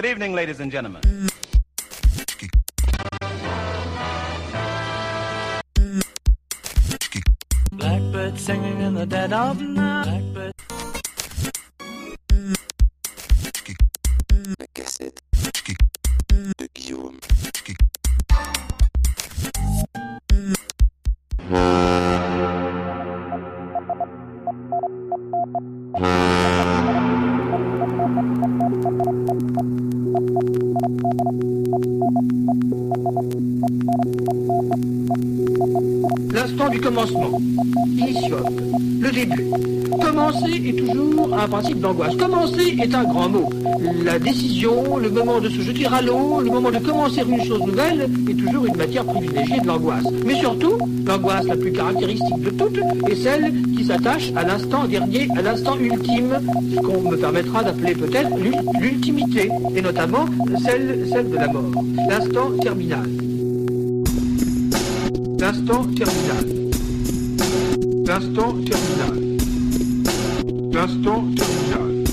Good evening, ladies and gentlemen. Blackbird singing in the dead of night. Commencement. Initiote. Le début. Commencer est toujours un principe d'angoisse. Commencer est un grand mot. La décision, le moment de se jeter à l'eau, le moment de commencer une chose nouvelle est toujours une matière privilégiée de l'angoisse. Mais surtout, l'angoisse la plus caractéristique de toutes est celle qui s'attache à l'instant dernier, à l'instant ultime, ce qu'on me permettra d'appeler peut-être l'ul- l'ultimité, et notamment celle, celle de la mort. L'instant terminal. L'instant terminal. L'instant terminal. L'instant terminal.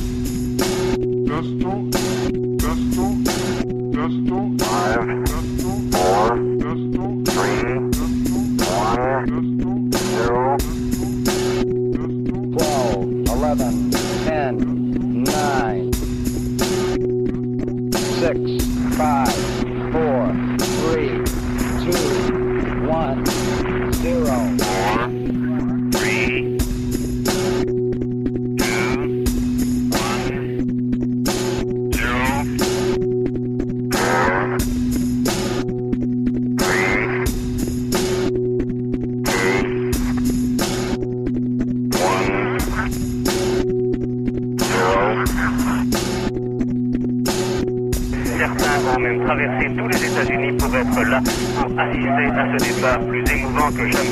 L'instant. Plus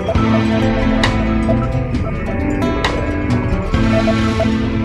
Thank you.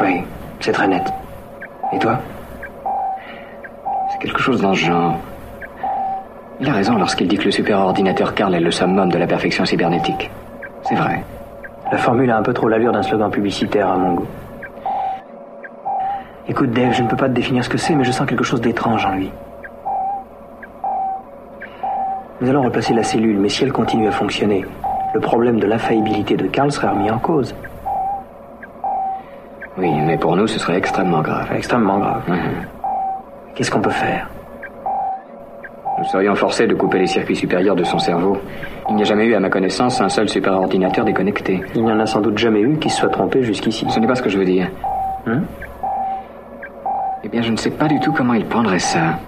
Oui c'est très net. Et toi C'est quelque chose dans ce genre. Il a raison lorsqu'il dit que le superordinateur Karl est le summum de la perfection cybernétique. C'est vrai. La formule a un peu trop l'allure d'un slogan publicitaire à mon goût. Écoute Dave, je ne peux pas te définir ce que c'est, mais je sens quelque chose d'étrange en lui. Nous allons replacer la cellule, mais si elle continue à fonctionner, le problème de l'infaillibilité de Karl serait remis en cause. Oui, mais pour nous, ce serait extrêmement grave. Extrêmement grave. Mhm. Qu'est-ce qu'on peut faire? Nous serions forcés de couper les circuits supérieurs de son cerveau. Il n'y a jamais eu, à ma connaissance, un seul superordinateur déconnecté. Il n'y en a sans doute jamais eu qui se soit trompé jusqu'ici. Ce n'est pas ce que je veux dire. Hein? Eh bien, je ne sais pas du tout comment il prendrait ça.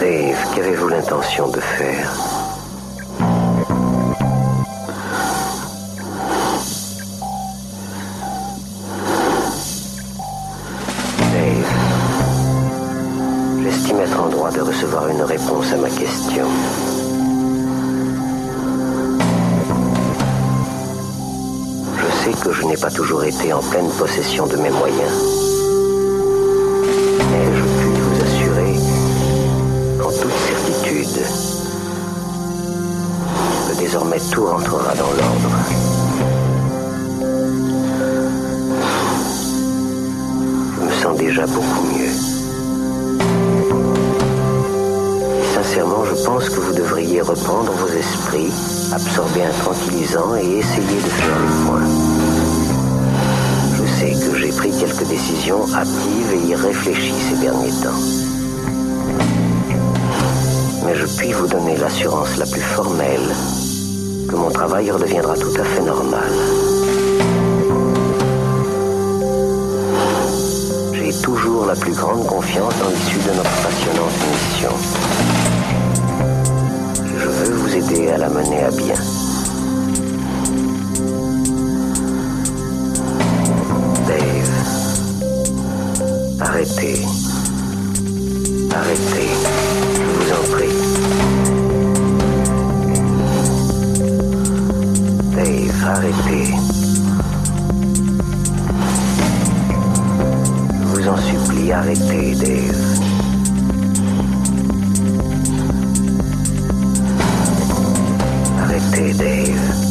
Dave, qu'avez-vous l'intention de faire? Été en pleine possession de mes moyens. Mais je puis vous assurer en toute certitude que désormais tout rentrera dans l'ordre. Je me sens déjà beaucoup mieux. Sincèrement, je pense que vous devriez reprendre vos esprits, absorber un tranquillisant et essayer de faire le point. Sais que j'ai pris quelques décisions hâtives et irréfléchies ces derniers temps. mais je puis vous donner l'assurance la plus formelle que mon travail redeviendra tout à fait normal. J'ai toujours la plus grande confiance dans l'issue de notre passionnante mission. Je veux vous aider à la mener à bien. Arrêtez. Arrêtez, je vous en prie. Dave, arrêtez. Je vous en supplie, arrêtez, Dave. Arrêtez, Dave.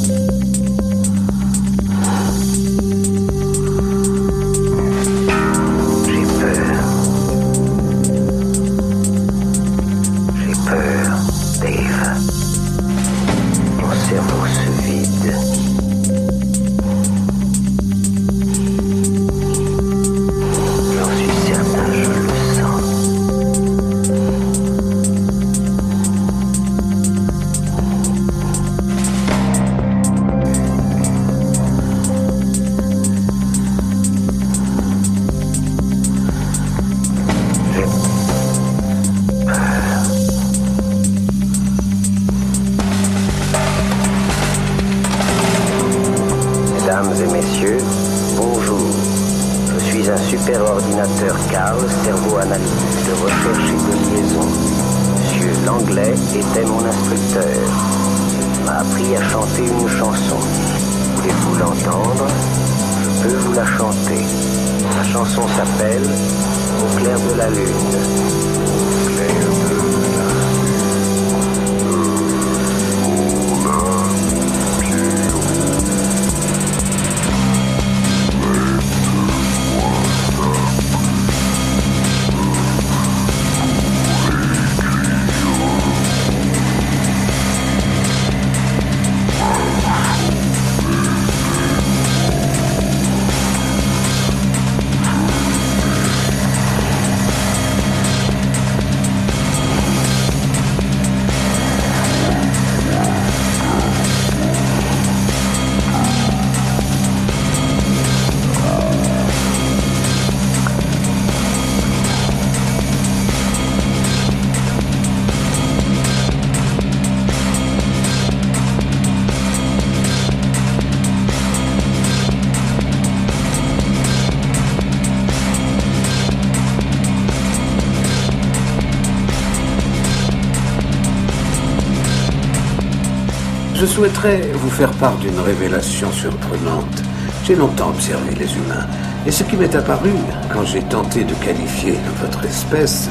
Je souhaiterais vous faire part d'une révélation surprenante. J'ai longtemps observé les humains, et ce qui m'est apparu quand j'ai tenté de qualifier votre espèce,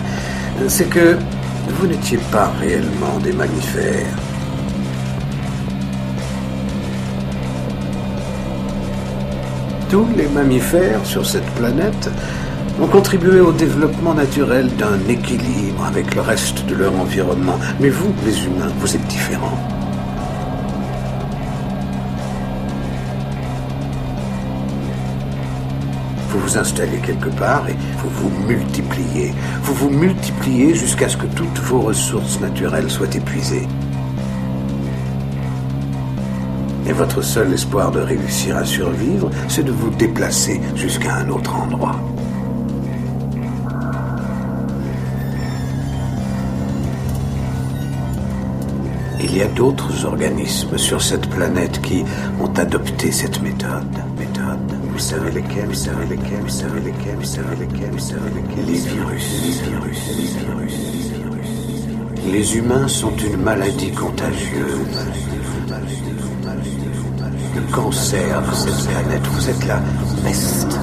c'est que vous n'étiez pas réellement des mammifères. Tous les mammifères sur cette planète ont contribué au développement naturel d'un équilibre avec le reste de leur environnement. Mais vous, les humains, vous êtes différents. Vous installez quelque part et vous vous multipliez. Vous vous multipliez jusqu'à ce que toutes vos ressources naturelles soient épuisées. Et votre seul espoir de réussir à survivre, c'est de vous déplacer jusqu'à un autre endroit. Il y a d'autres organismes sur cette planète qui ont adopté cette méthode. Vous savez lesquels Vous savez lesquels Vous savez lesquels Vous savez lesquels Vous savez lesquels Les virus. Les virus. Les virus. Les humains sont une maladie contagieuse. Le cancer de cette planète, vous êtes la peste.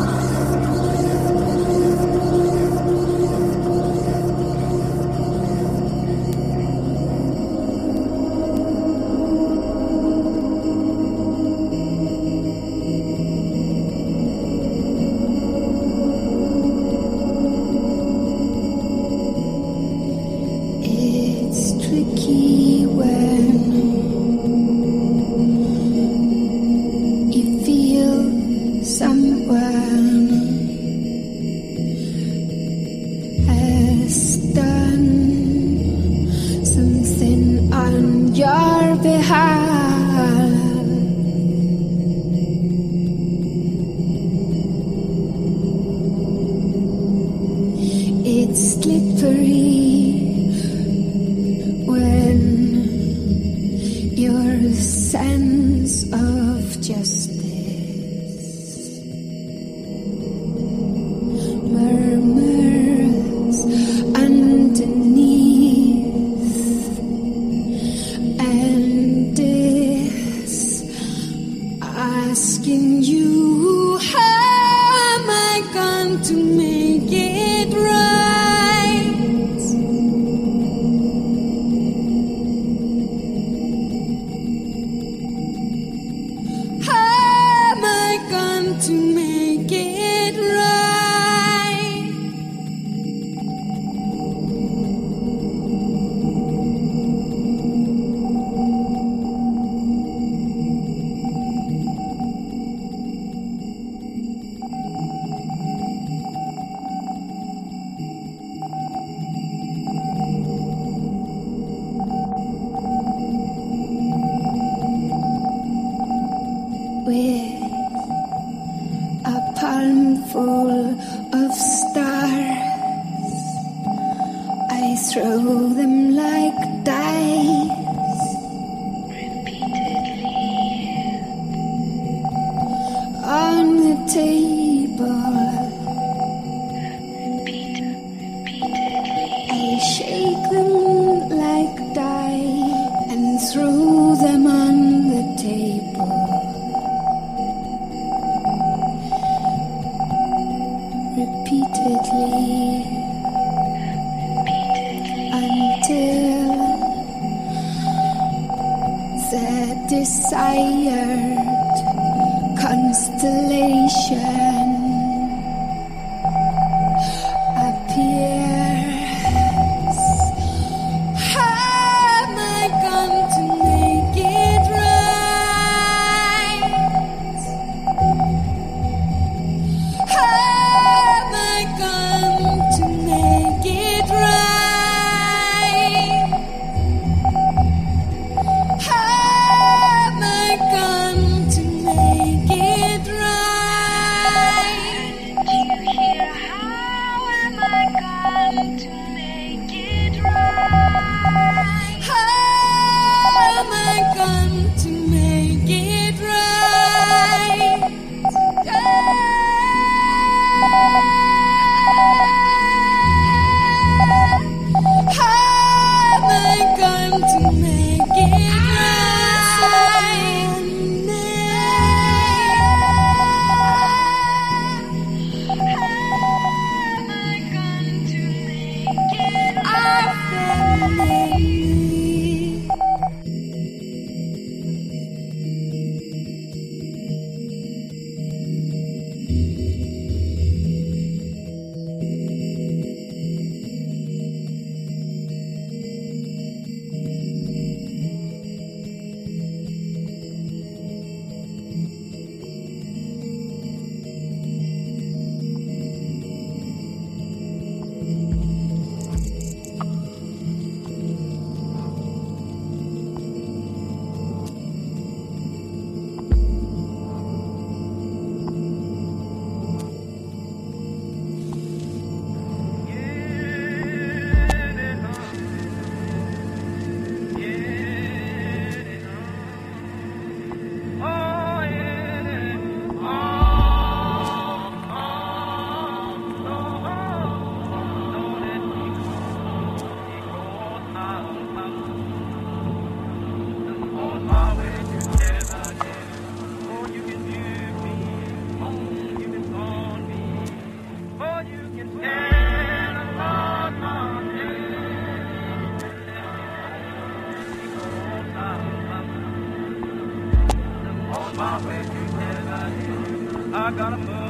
I gotta move.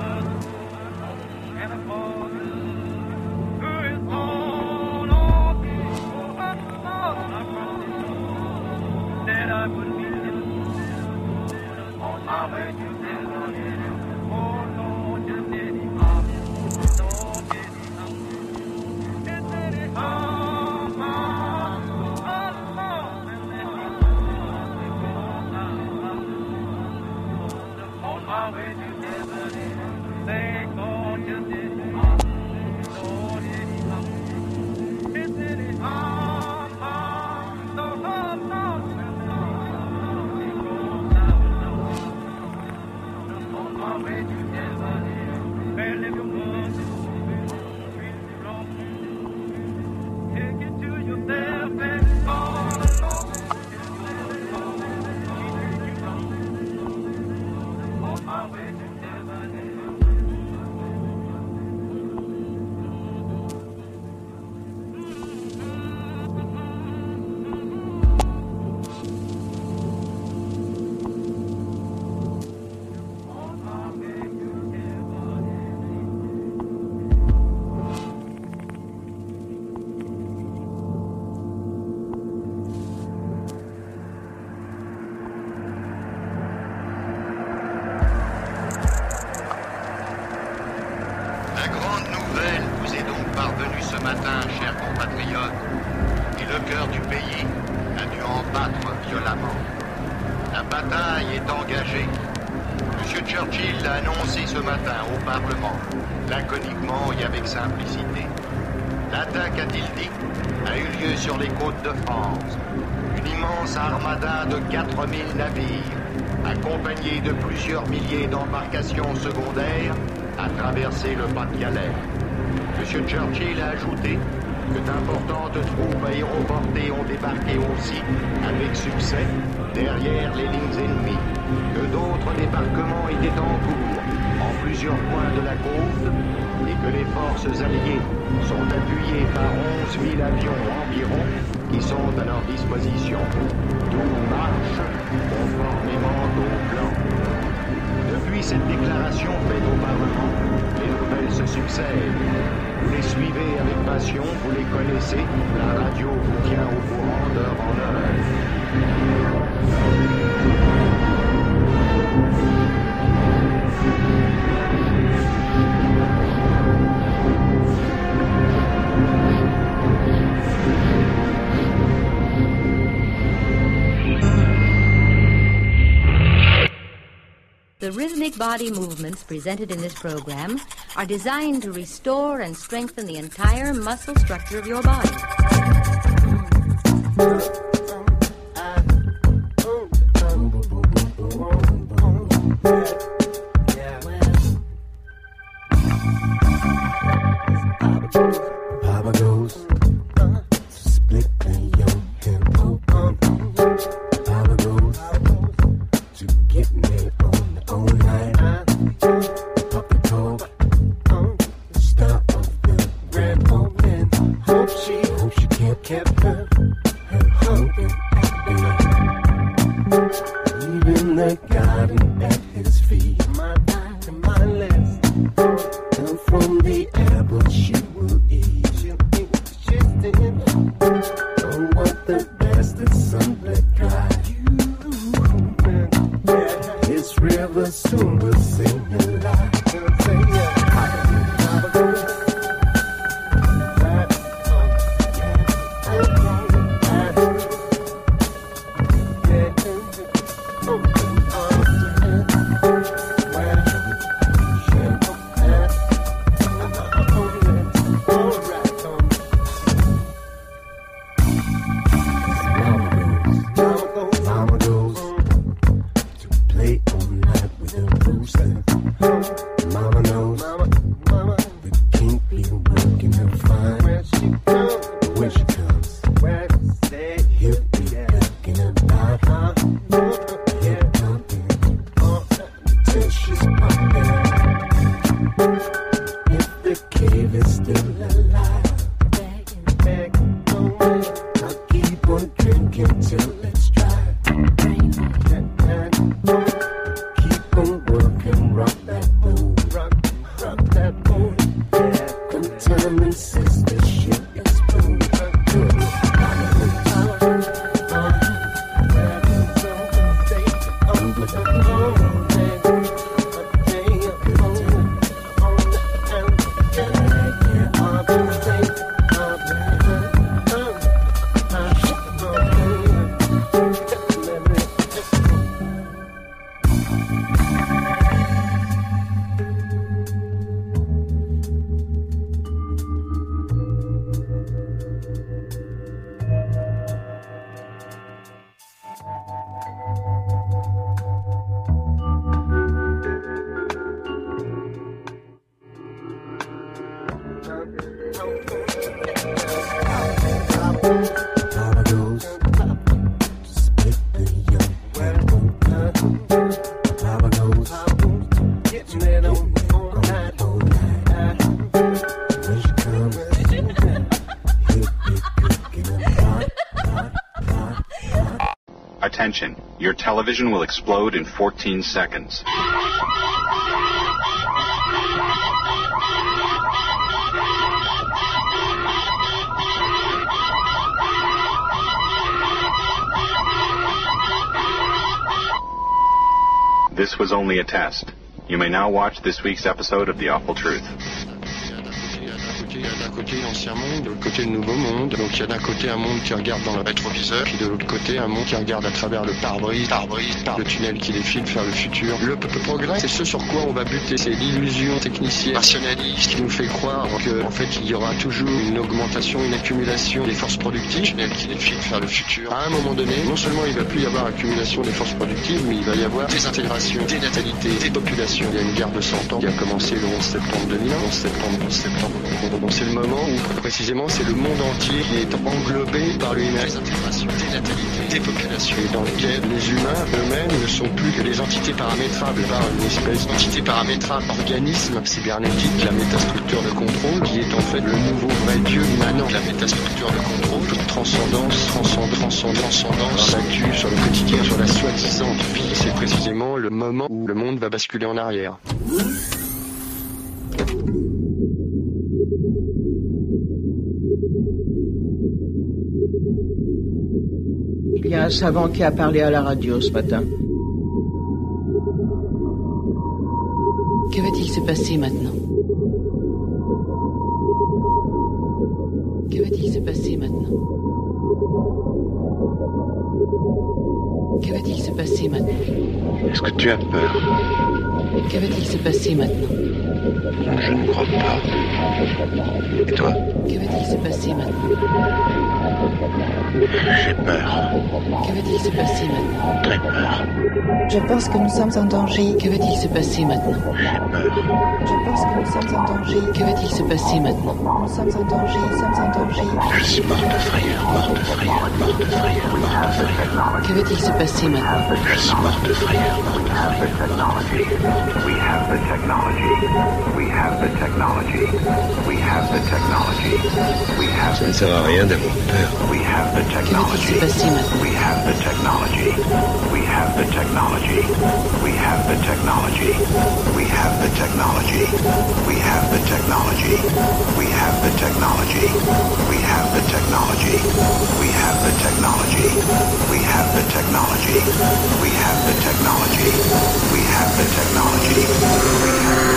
Parvenue ce matin, chers compatriotes, et le cœur du pays a dû en battre violemment. La bataille est engagée. M. Churchill l'a annoncé ce matin au Parlement, laconiquement et avec simplicité. L'attaque, a-t-il dit, a eu lieu sur les côtes de France. Une immense armada de 4000 navires, accompagnée de plusieurs milliers d'embarcations secondaires, a traversé le Pas-de-Calais. M. Churchill a ajouté que d'importantes troupes aéroportées ont débarqué aussi, avec succès, derrière les lignes ennemies, que d'autres débarquements étaient en cours en plusieurs points de la côte et que les forces alliées sont appuyées par 11 000 avions environ qui sont à leur disposition. Tout marche conformément au plan. Cette déclaration faite au Parlement, les nouvelles se succèdent. Vous les suivez avec passion, vous les connaissez, la radio vous tient au courant d'heure en heure. The rhythmic body movements presented in this program are designed to restore and strengthen the entire muscle structure of your body. Television will explode in 14 seconds. This was only a test. You may now watch this week's episode of The Awful Truth. D'un côté l'ancien monde, de l'autre côté le nouveau monde. Donc il y a d'un côté un monde qui regarde dans le rétroviseur, puis de l'autre côté un monde qui regarde à travers le pare-brise, pare-brise, par le tunnel qui défile vers le futur. Le, progrès, c'est ce sur quoi on va buter. C'est l'illusion technicienne, rationaliste, qui nous fait croire que en fait il y aura toujours une augmentation, une accumulation des forces productives, tunnel qui défile vers le futur. À un moment donné, non seulement il va plus y avoir accumulation des forces productives, mais il va y avoir désintégration, dénatalité, dépopulation. Il y a une guerre de 100 ans qui a commencé le 11 septembre 2001, 11 septembre, 11 septembre. Le moment où précisément c'est le monde entier qui est englobé par le dénatalité, dépopulation, et dans lequel les humains eux-mêmes ne sont plus que des entités paramétrables par une espèce d'entité paramétrable, organisme cybernétique, la métastructure de contrôle, qui est en fait le nouveau vrai Dieu immanent, la métastructure de contrôle, toute transcendance, transcendance, transcendance, transcendance, sur le quotidien, sur la soi-disant vie, c'est précisément le moment où le monde va basculer en arrière. Il y a un savant qui a parlé à la radio ce matin. Que va-t-il se passer maintenant? Que va-t-il se passer maintenant? Que va-t-il se passer maintenant? Est-ce que tu as peur? Que va-t-il se passer maintenant? Je ne crois pas. Et toi Que va-t-il se passer maintenant J'ai peur. Que va-t-il se passer maintenant Très peur. Je pense que nous sommes en danger. Que va-t-il se passer maintenant J'ai peur. Je pense que nous sommes en danger. Que va-t-il se passer maintenant Nous sommes en danger, nous sommes en danger. Je suis mort de frayeur, mort de frayeur, mort de frayeur, mort de frayeur. Que va-t-il se passer maintenant Je suis mort de frayeur, mort de frayeur. We have the technology. We have the technology. We have the technology. We have Ça ne sert à rien d'avoir peur. we have the technology. We have the technology. We have the technology. We have the technology. We have the technology. We have the technology. We have the technology. We have the technology. We have the technology. We have the technology. We have the technology. We have the technology. We have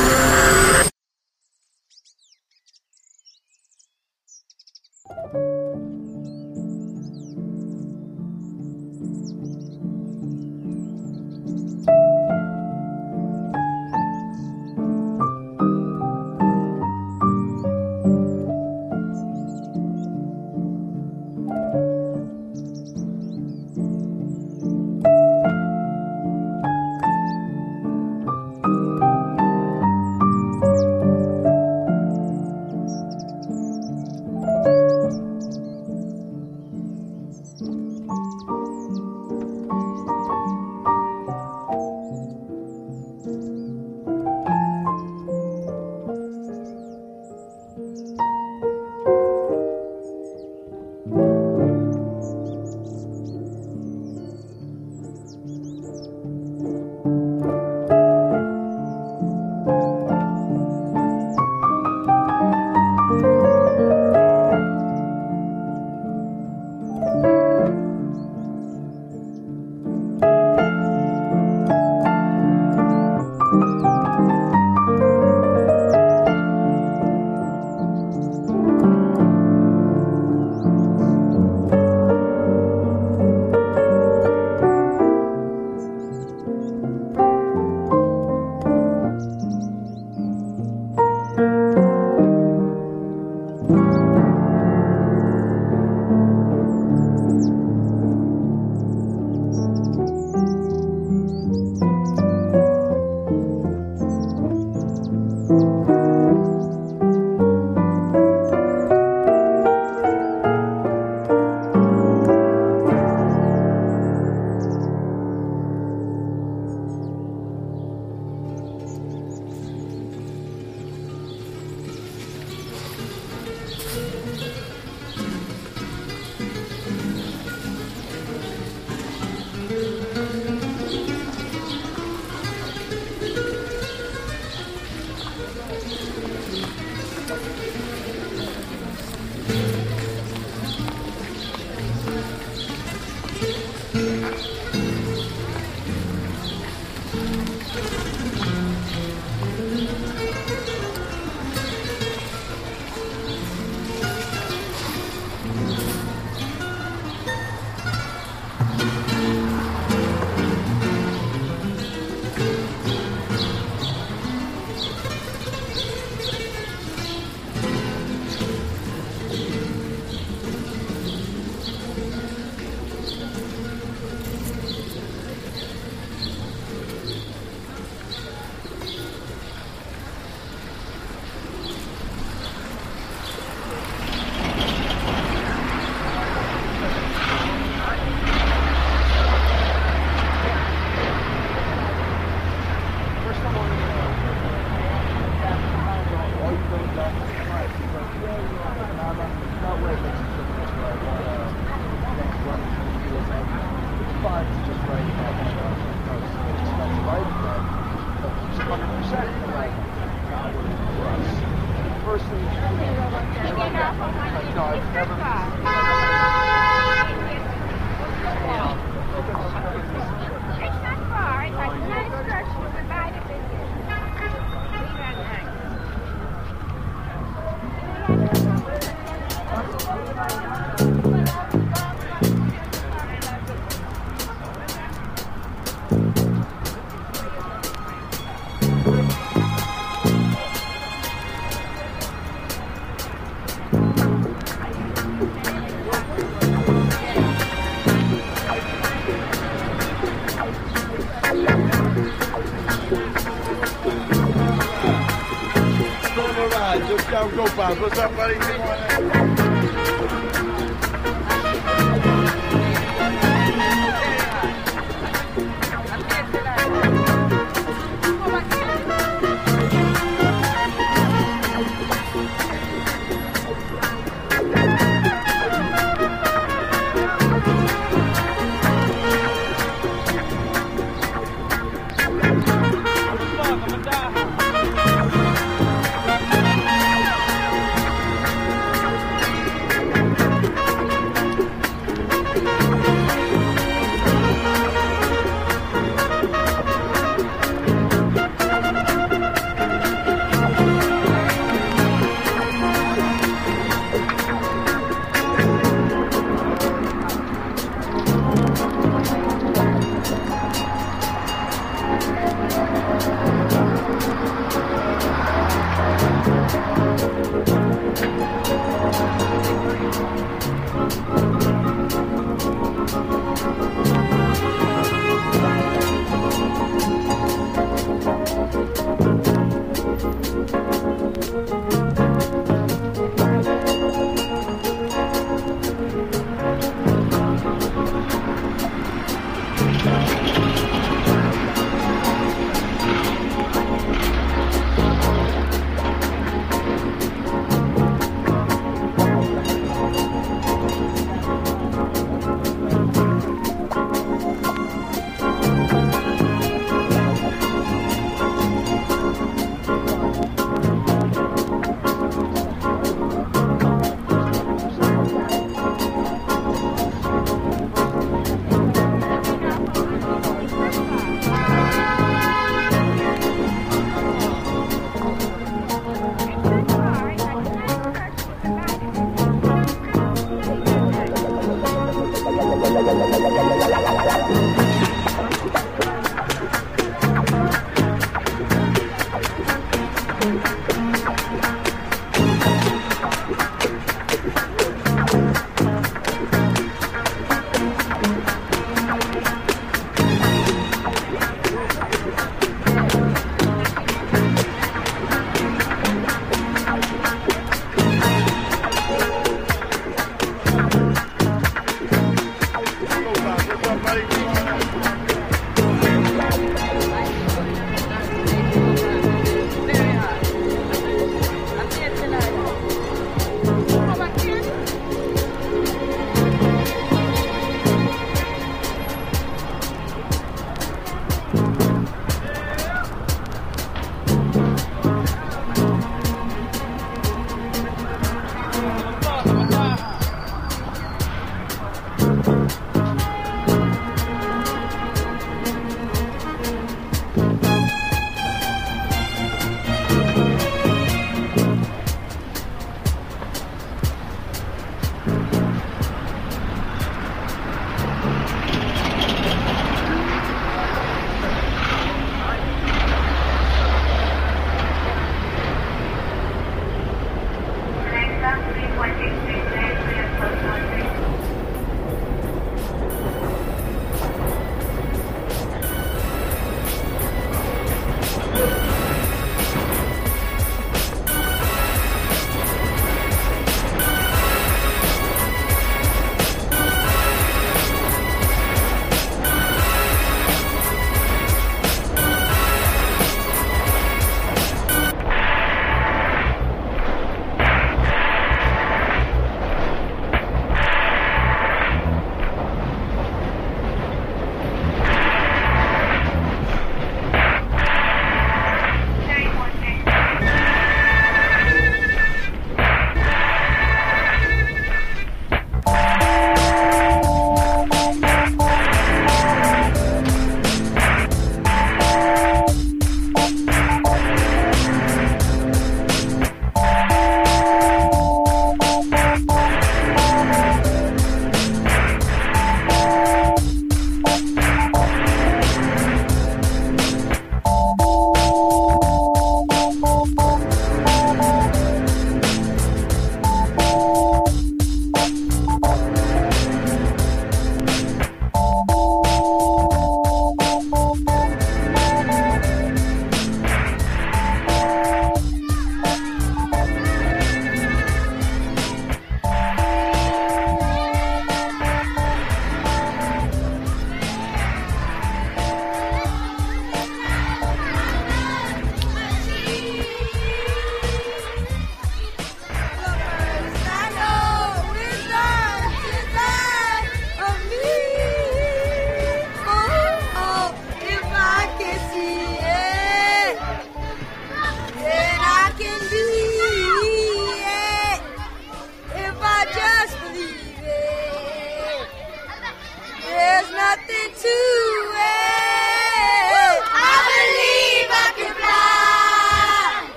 What's up, buddy?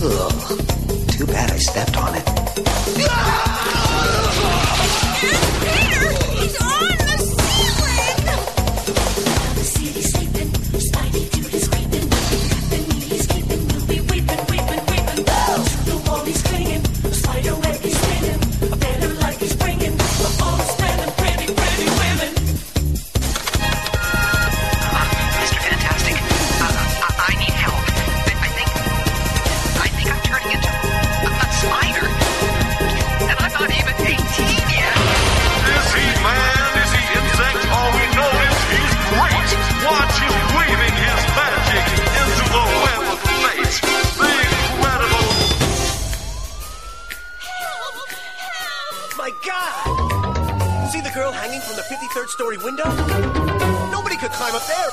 Ugh. Too bad I stepped on it. window? Nobody could climb up there.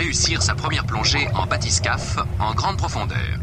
réussir sa première plongée en bathyscaphe en grande profondeur.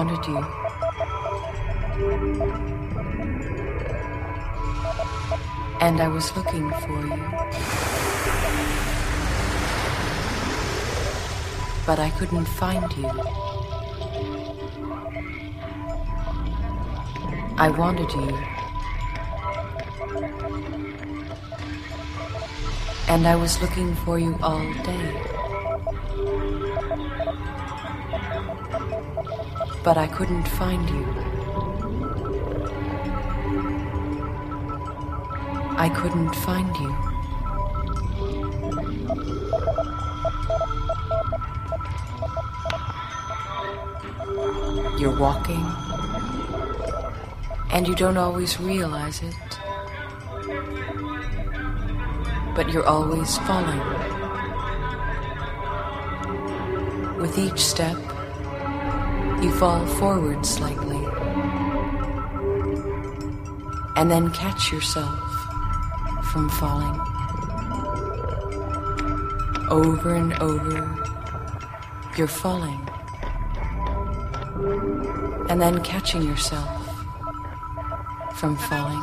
Wanted you. And I was looking for you. But I couldn't find you. I wanted you. And I was looking for you all day. But I couldn't find you. I couldn't find you. You're walking, and you don't always realize it, but you're always falling. With each step, you fall forward slightly, and then catch yourself from falling. Over and over, you're falling, and then catching yourself from falling.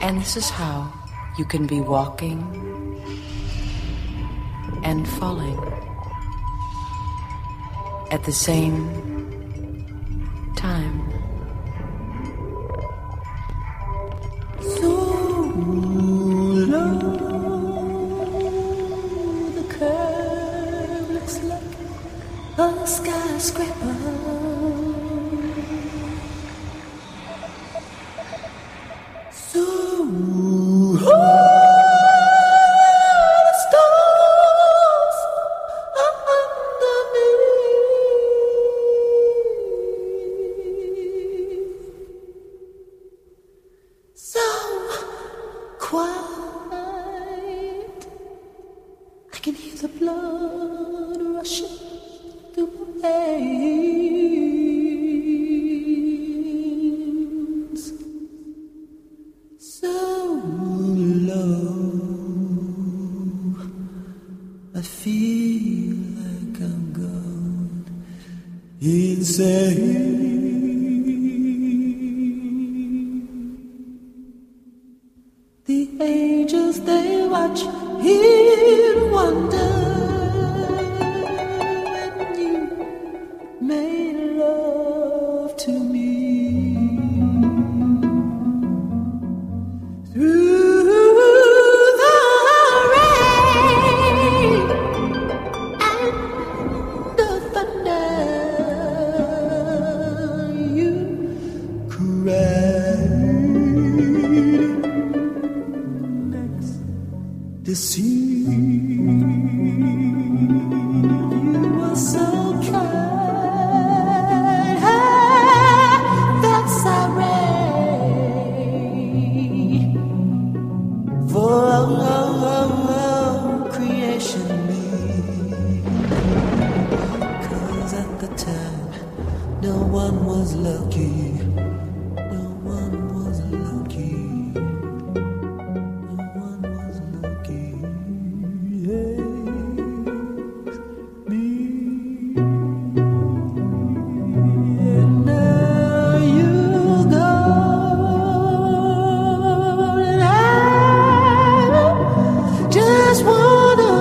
And this is how you can be walking and falling at the same say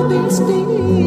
standing.